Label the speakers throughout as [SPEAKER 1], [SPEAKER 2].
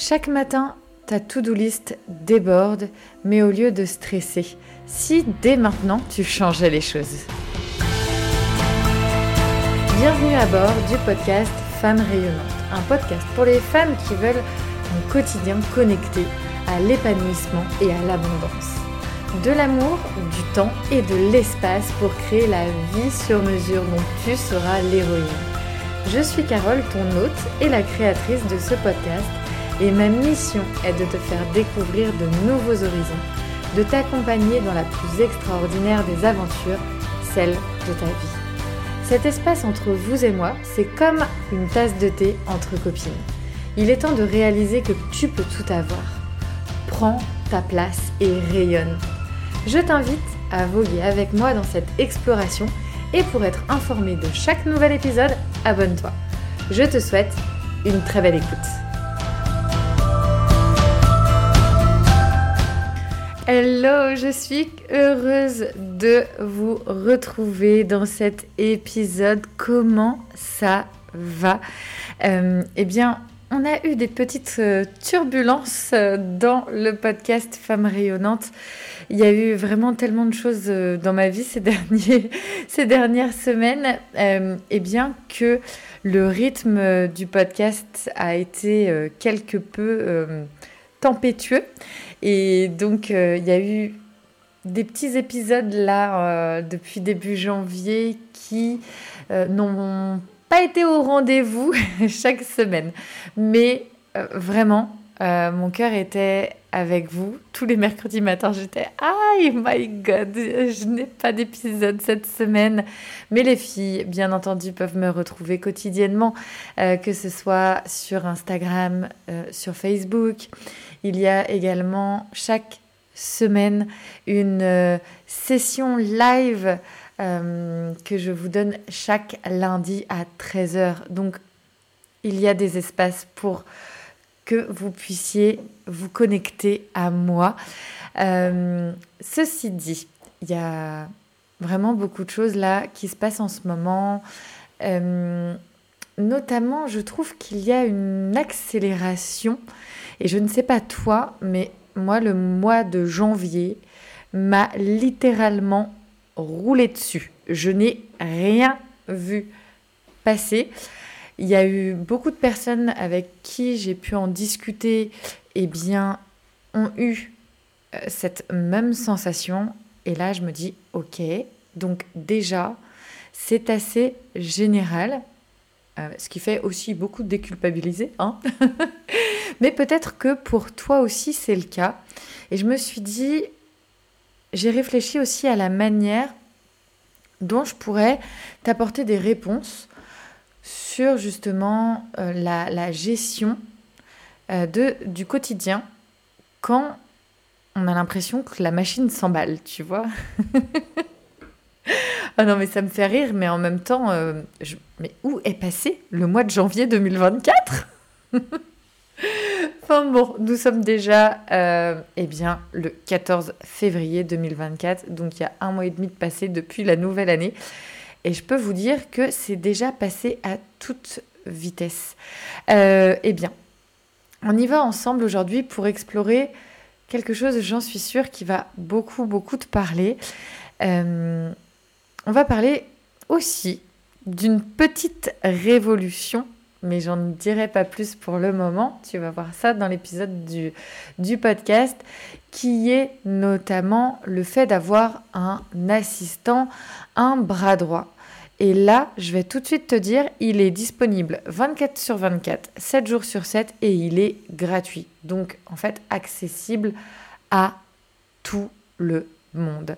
[SPEAKER 1] Chaque matin, ta to-do list déborde, mais au lieu de stresser, si dès maintenant tu changeais les choses. Bienvenue à bord du podcast Femmes rayonnantes, un podcast pour les femmes qui veulent un quotidien connecté à l'épanouissement et à l'abondance. De l'amour, du temps et de l'espace pour créer la vie sur mesure dont tu seras l'héroïne. Je suis Carole, ton hôte et la créatrice de ce podcast et ma mission est de te faire découvrir de nouveaux horizons, de t'accompagner dans la plus extraordinaire des aventures, celle de ta vie. Cet espace entre vous et moi, c'est comme une tasse de thé entre copines. Il est temps de réaliser que tu peux tout avoir. Prends ta place et rayonne. Je t'invite à voguer avec moi dans cette exploration et pour être informé de chaque nouvel épisode, abonne-toi. Je te souhaite une très belle écoute. Hello, je suis heureuse de vous retrouver dans cet épisode. Comment ça va? Euh, Eh bien, on a eu des petites euh, turbulences euh, dans le podcast Femmes rayonnantes. Il y a eu vraiment tellement de choses dans ma vie ces, derniers, ces dernières semaines. eh bien que le rythme du podcast a été quelque peu tempétueux. Et donc, euh, il y a eu des petits épisodes là euh, depuis début janvier qui euh, n'ont pas été au rendez-vous chaque semaine. Mais vraiment, mon cœur était avec vous. Tous les mercredis matins, j'étais Oh my god, je n'ai pas d'épisode cette semaine. Mais les filles, bien entendu, peuvent me retrouver quotidiennement, que ce soit sur Instagram, sur Facebook. Il y a également chaque semaine une euh, session live euh, que je vous donne chaque lundi à 13h. Donc, il y a des espaces pour que vous puissiez vous connecter à moi. Euh, ceci dit, il y a vraiment beaucoup de choses là qui se passent en ce moment. notamment, je trouve qu'il y a une accélération et je ne sais pas toi, mais moi, le mois de janvier m'a littéralement roulé dessus. Je n'ai rien vu passer. Il y a eu beaucoup de personnes avec qui j'ai pu en discuter, et eh bien, ont eu euh, cette même sensation. Et là, je me dis, ok, donc déjà, c'est assez général. Euh, ce qui fait aussi beaucoup déculpabiliser. Hein Mais peut-être que pour toi aussi c'est le cas. Et je me suis dit, j'ai réfléchi aussi à la manière dont je pourrais t'apporter des réponses sur justement euh, la, gestion euh, de, du quotidien quand on a l'impression que la machine s'emballe, tu vois. Ah non, mais ça me fait rire, mais en même temps, euh, mais où est passé le mois de janvier 2024 Bon, nous sommes déjà euh, eh bien, le 14 février 2024, donc il y a un mois et demi de passé depuis la nouvelle année. Et je peux vous dire que c'est déjà passé à toute vitesse. Euh, eh bien, on y va ensemble aujourd'hui pour explorer quelque chose, j'en suis sûre, qui va beaucoup, beaucoup te parler. Euh, on va parler aussi d'une petite révolution, mais j'en dirai pas plus pour le moment. Tu vas voir ça dans l'épisode du, du podcast, qui est notamment le fait d'avoir un assistant, un bras droit. Et là, je vais tout de suite te dire, il est disponible 24 sur 24, 7 jours sur 7 et il est gratuit. Donc en fait accessible à tout le monde.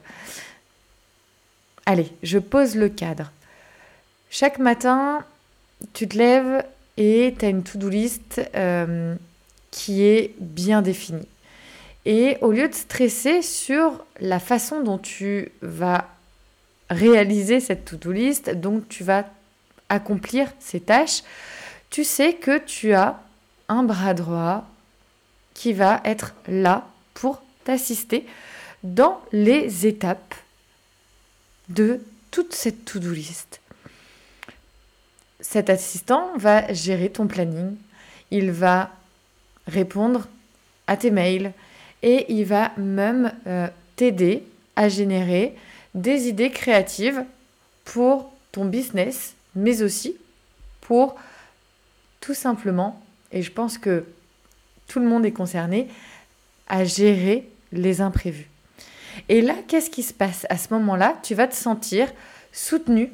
[SPEAKER 1] Allez, je pose le cadre. Chaque matin, tu te lèves et tu as une to-do list euh, qui est bien définie. Et au lieu de stresser sur la façon dont tu vas réaliser cette to-do list, donc tu vas accomplir ces tâches, tu sais que tu as un bras droit qui va être là pour t'assister dans les étapes de toute cette to-do list. Cet assistant va gérer ton planning, il va répondre à tes mails et il va même euh, t'aider à générer des idées créatives pour ton business, mais aussi pour tout simplement, et je pense que tout le monde est concerné, à gérer les imprévus. Et là, qu'est-ce qui se passe? À ce moment-là, tu vas te sentir soutenu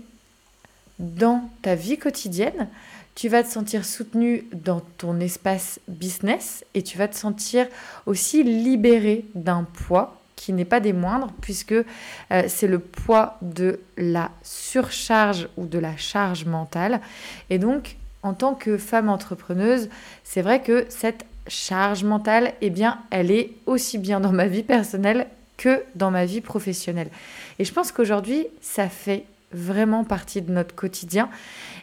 [SPEAKER 1] dans ta vie quotidienne, tu vas te sentir soutenu dans ton espace business et tu vas te sentir aussi libéré d'un poids qui n'est pas des moindres puisque euh, c'est le poids de la surcharge ou de la charge mentale. Et donc, en tant que femme entrepreneuse, c'est vrai que cette charge mentale, eh bien, elle est aussi bien dans ma vie personnelle que dans ma vie professionnelle. Et je pense qu'aujourd'hui, ça fait vraiment partie de notre quotidien.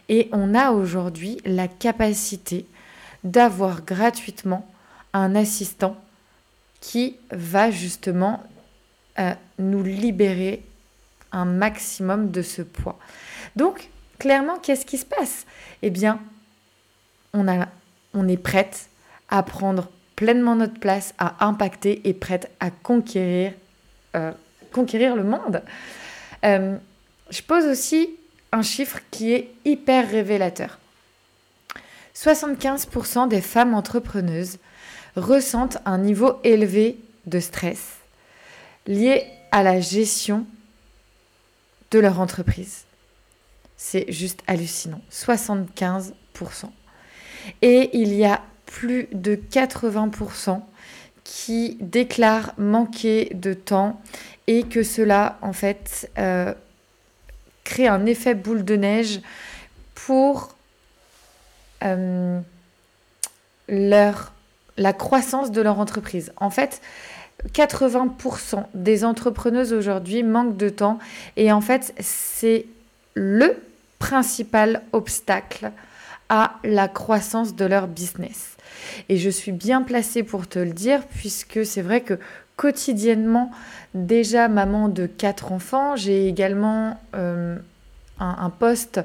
[SPEAKER 1] Et on a aujourd'hui la capacité d'avoir gratuitement un assistant qui va justement euh, nous libérer un maximum de ce poids. Donc, clairement, qu'est-ce qui se passe? Eh bien, on, a, on est prête à prendre pleinement notre place, à impacter et prête à conquérir, euh, conquérir le monde. Euh, je pose aussi un chiffre qui est hyper révélateur. 75% des femmes entrepreneuses ressentent un niveau élevé de stress lié à la gestion de leur entreprise. C'est juste hallucinant. 75%. Et il y a plus de 80% qui déclarent manquer de temps et que cela, en fait, euh, créer un effet boule de neige pour euh, leur, la croissance de leur entreprise. En fait, 80% des entrepreneuses aujourd'hui manquent de temps et en fait, c'est le principal obstacle à la croissance de leur business. Et je suis bien placée pour te le dire puisque c'est vrai que quotidiennement, déjà maman de quatre enfants, j'ai également euh, un, poste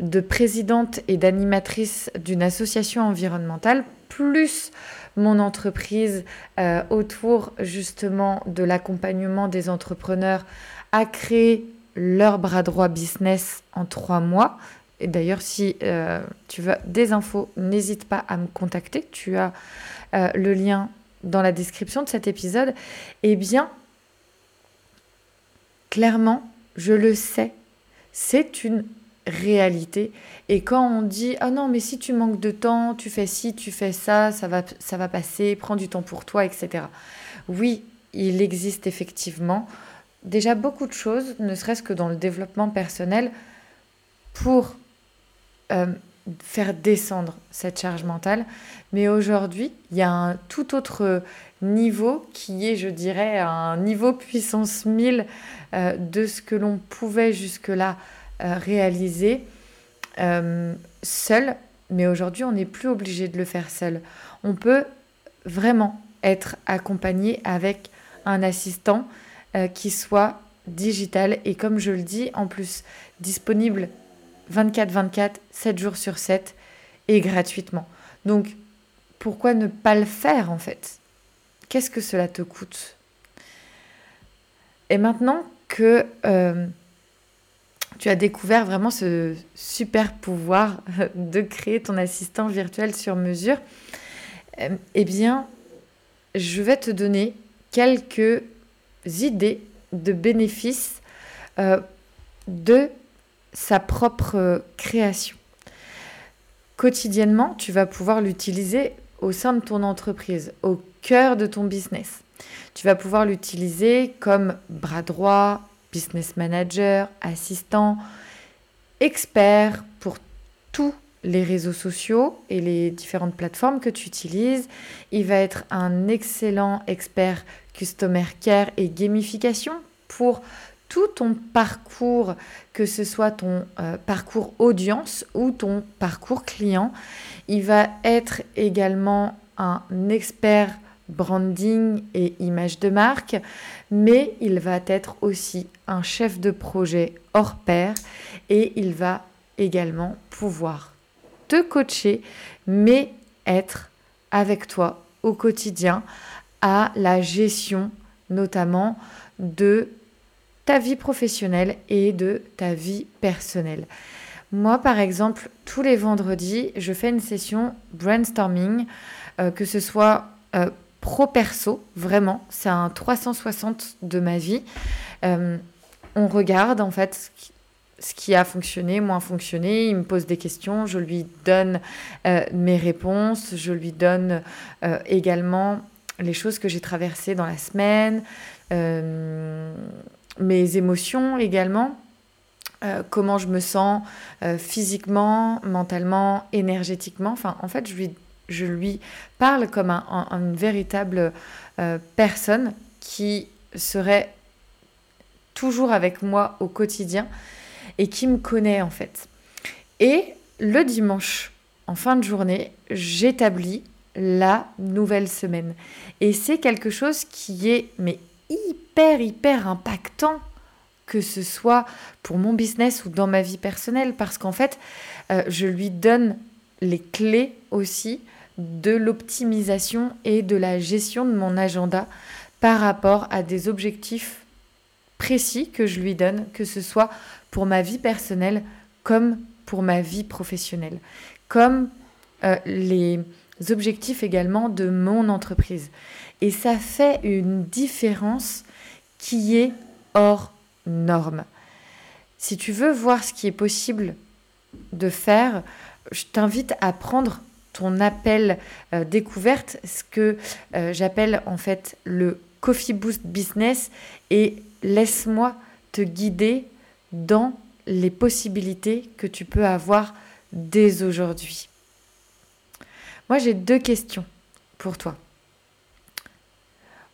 [SPEAKER 1] de présidente et d'animatrice d'une association environnementale, plus mon entreprise euh, autour justement de l'accompagnement des entrepreneurs à créer leur bras droit business en trois mois. Et d'ailleurs, si euh, tu veux des infos, n'hésite pas à me contacter. Tu as le lien dans la description de cet épisode, eh bien, clairement, je le sais, c'est une réalité. Et quand on dit ah non mais si tu manques de temps, tu fais ci, tu fais ça, ça va ça va passer, prends du temps pour toi, etc. Oui, il existe effectivement déjà beaucoup de choses, ne serait-ce que dans le développement personnel, pour euh, faire descendre cette charge mentale. Mais aujourd'hui, il y a un tout autre niveau qui est, je dirais, un niveau puissance 1000 euh, de ce que l'on pouvait jusque-là euh, réaliser euh, seul. Mais aujourd'hui, on n'est plus obligé de le faire seul. On peut vraiment être accompagné avec un assistant qui soit digital et comme je le dis, en plus disponible 24-24, 7 jours sur 7 et gratuitement. Donc, pourquoi ne pas le faire en fait? Qu'est-ce que cela te coûte? Et maintenant que euh, tu as découvert vraiment ce super pouvoir de créer ton assistant virtuel sur mesure, euh, eh bien, je vais te donner quelques idées de bénéfices euh, de sa propre création. Quotidiennement, tu vas pouvoir l'utiliser au sein de ton entreprise, au cœur de ton business. Tu vas pouvoir l'utiliser comme bras droit, business manager, assistant, expert pour tous les réseaux sociaux et les différentes plateformes que tu utilises. Il va être un excellent expert customer care et gamification pour tout ton parcours, que ce soit ton euh, parcours audience ou ton parcours client. Il va être également un expert branding et image de marque, mais il va être aussi un chef de projet hors pair et il va également pouvoir te coacher, mais être avec toi au quotidien à la gestion notamment de ta vie professionnelle et de ta vie personnelle. Moi, par exemple, tous les vendredis, je fais une session brainstorming, euh, que ce soit euh, pro-perso, vraiment, c'est un 360 de ma vie. Euh, on regarde en fait ce qui a fonctionné, moins fonctionné. Il me pose des questions, je lui donne mes réponses, je lui donne également les choses que j'ai traversées dans la semaine, mes émotions également. Euh, comment je me sens euh, physiquement, mentalement, énergétiquement. Enfin, en fait, je lui, je lui parle comme un, une véritable euh, personne qui serait toujours avec moi au quotidien et qui me connaît en fait. Et le dimanche, en fin de journée, j'établis la nouvelle semaine. Et c'est quelque chose qui est mais hyper, hyper impactant que ce soit pour mon business ou dans ma vie personnelle, parce qu'en fait, euh, je lui donne les clés aussi de l'optimisation et de la gestion de mon agenda par rapport à des objectifs précis que je lui donne, que ce soit pour ma vie personnelle comme pour ma vie professionnelle, comme euh, les objectifs également de mon entreprise. Et ça fait une différence qui est hors normes. Si tu veux voir ce qui est possible de faire, je t'invite à prendre ton appel euh, découverte, ce que euh, j'appelle en fait le Coffee Boost Business, et laisse-moi te guider dans les possibilités que tu peux avoir dès aujourd'hui. Moi, j'ai deux questions pour toi.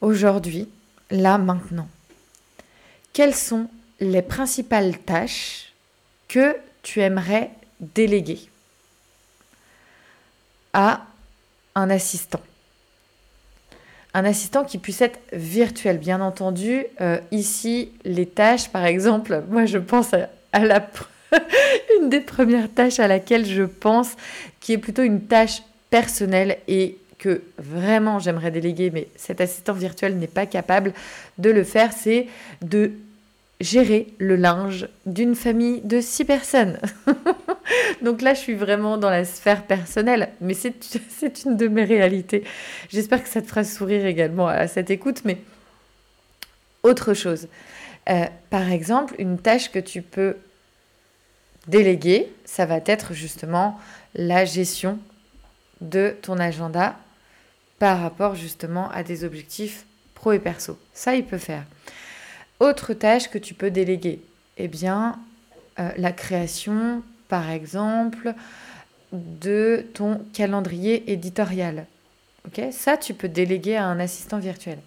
[SPEAKER 1] Aujourd'hui, là, maintenant, quelles sont les principales tâches que tu aimerais déléguer à un assistant? Un assistant qui puisse être virtuel, bien entendu. Euh, ici, les tâches, par exemple, moi je pense à, la une des premières tâches à laquelle je pense, qui est plutôt une tâche personnelle et que vraiment j'aimerais déléguer, mais cet assistant virtuel n'est pas capable de le faire, c'est de gérer le linge d'une famille de six personnes. Donc là, je suis vraiment dans la sphère personnelle, mais c'est une de mes réalités. J'espère que ça te fera sourire également à cette écoute, mais autre chose. Euh, par exemple, une tâche que tu peux déléguer, ça va être justement la gestion de ton agenda par rapport justement à des objectifs pro et perso. Ça, il peut faire. Autre tâche que tu peux déléguer, eh bien, euh, la création, par exemple, de ton calendrier éditorial. Ok, ça, tu peux déléguer à un assistant virtuel.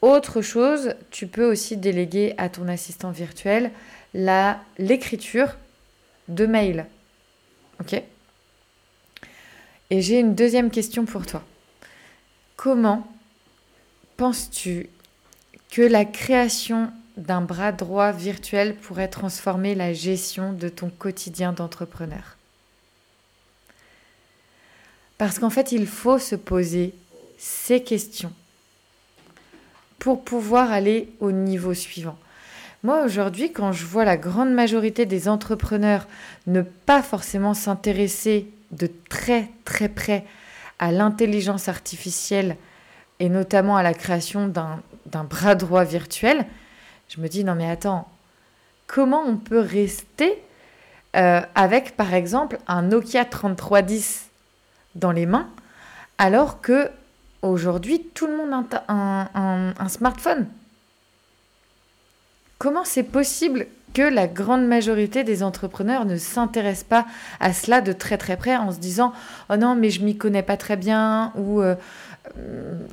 [SPEAKER 1] Autre chose, tu peux aussi déléguer à ton assistant virtuel l'écriture de mails. Ok? Et j'ai une deuxième question pour toi. Comment penses-tu que la création d'un bras droit virtuel pourrait transformer la gestion de ton quotidien d'entrepreneur. Parce qu'en fait, il faut se poser ces questions pour pouvoir aller au niveau suivant. Moi, aujourd'hui, quand je vois la grande majorité des entrepreneurs ne pas forcément s'intéresser de très très près à l'intelligence artificielle et notamment à la création d'un d'un bras droit virtuel, je me dis non mais attends, comment on peut rester euh, avec par exemple un Nokia 3310 dans les mains alors que aujourd'hui tout le monde a un, smartphone? Comment c'est possible que la grande majorité des entrepreneurs ne s'intéressent pas à cela de très très près en se disant oh non mais je m'y connais pas très bien ou euh,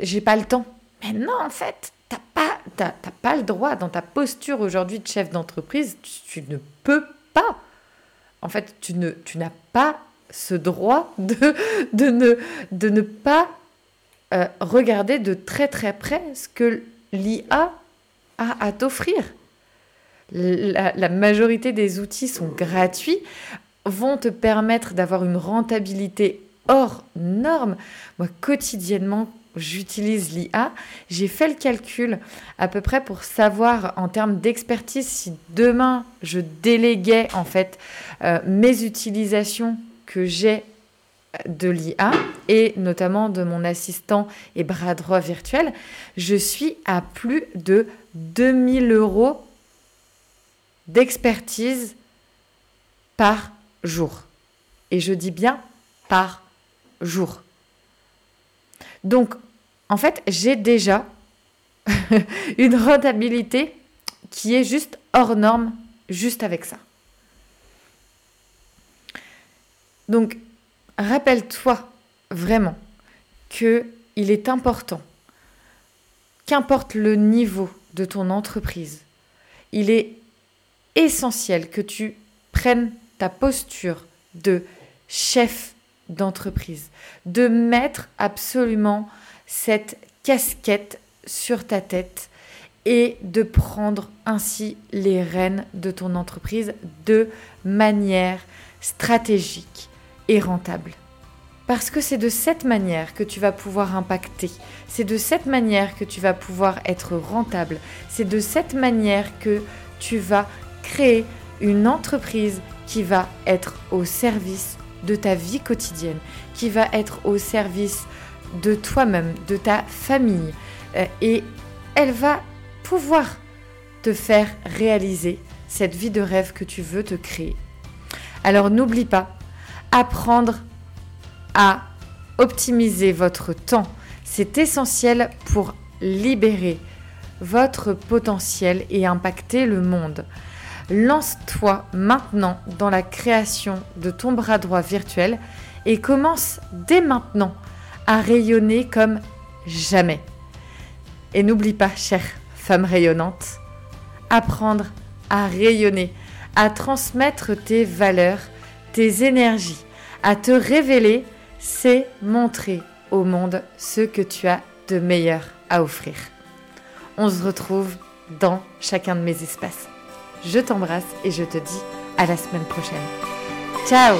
[SPEAKER 1] j'ai pas le temps. Mais non en fait, t'as pas, le droit, dans ta posture aujourd'hui de chef d'entreprise, tu, ne peux pas. En fait, tu, ne, tu n'as pas ce droit de, de, ne, de ne pas euh, regarder de très très près ce que l'IA a à t'offrir. La, la, majorité des outils sont gratuits, vont te permettre d'avoir une rentabilité hors norme. Moi, quotidiennement, j'utilise l'IA, j'ai fait le calcul à peu près pour savoir en termes d'expertise si demain je déléguais en fait euh, mes utilisations que j'ai de l'IA et notamment de mon assistant et bras droit virtuel, je suis à plus de 2000 euros d'expertise par jour. Et je dis bien par jour. Donc, en fait, j'ai déjà une rentabilité qui est juste hors norme, juste avec ça. Donc, rappelle-toi vraiment que il est important, qu'importe le niveau de ton entreprise, il est essentiel que tu prennes ta posture de chef d'entreprise, de mettre absolument cette casquette sur ta tête et de prendre ainsi les rênes de ton entreprise de manière stratégique et rentable. Parce que c'est de cette manière que tu vas pouvoir impacter, c'est de cette manière que tu vas pouvoir être rentable, c'est de cette manière que tu vas créer une entreprise qui va être au service de ta vie quotidienne, qui va être au service de toi-même, de ta famille. Euh, et elle va pouvoir te faire réaliser cette vie de rêve que tu veux te créer. Alors n'oublie pas, apprendre à optimiser votre temps, c'est essentiel pour libérer votre potentiel et impacter le monde. Lance-toi maintenant dans la création de ton bras droit virtuel et commence dès maintenant à rayonner comme jamais. Et n'oublie pas, chère femme rayonnante, apprendre à rayonner, à transmettre tes valeurs, tes énergies, à te révéler, c'est montrer au monde ce que tu as de meilleur à offrir. On se retrouve dans chacun de mes espaces. Je t'embrasse et je te dis à la semaine prochaine. Ciao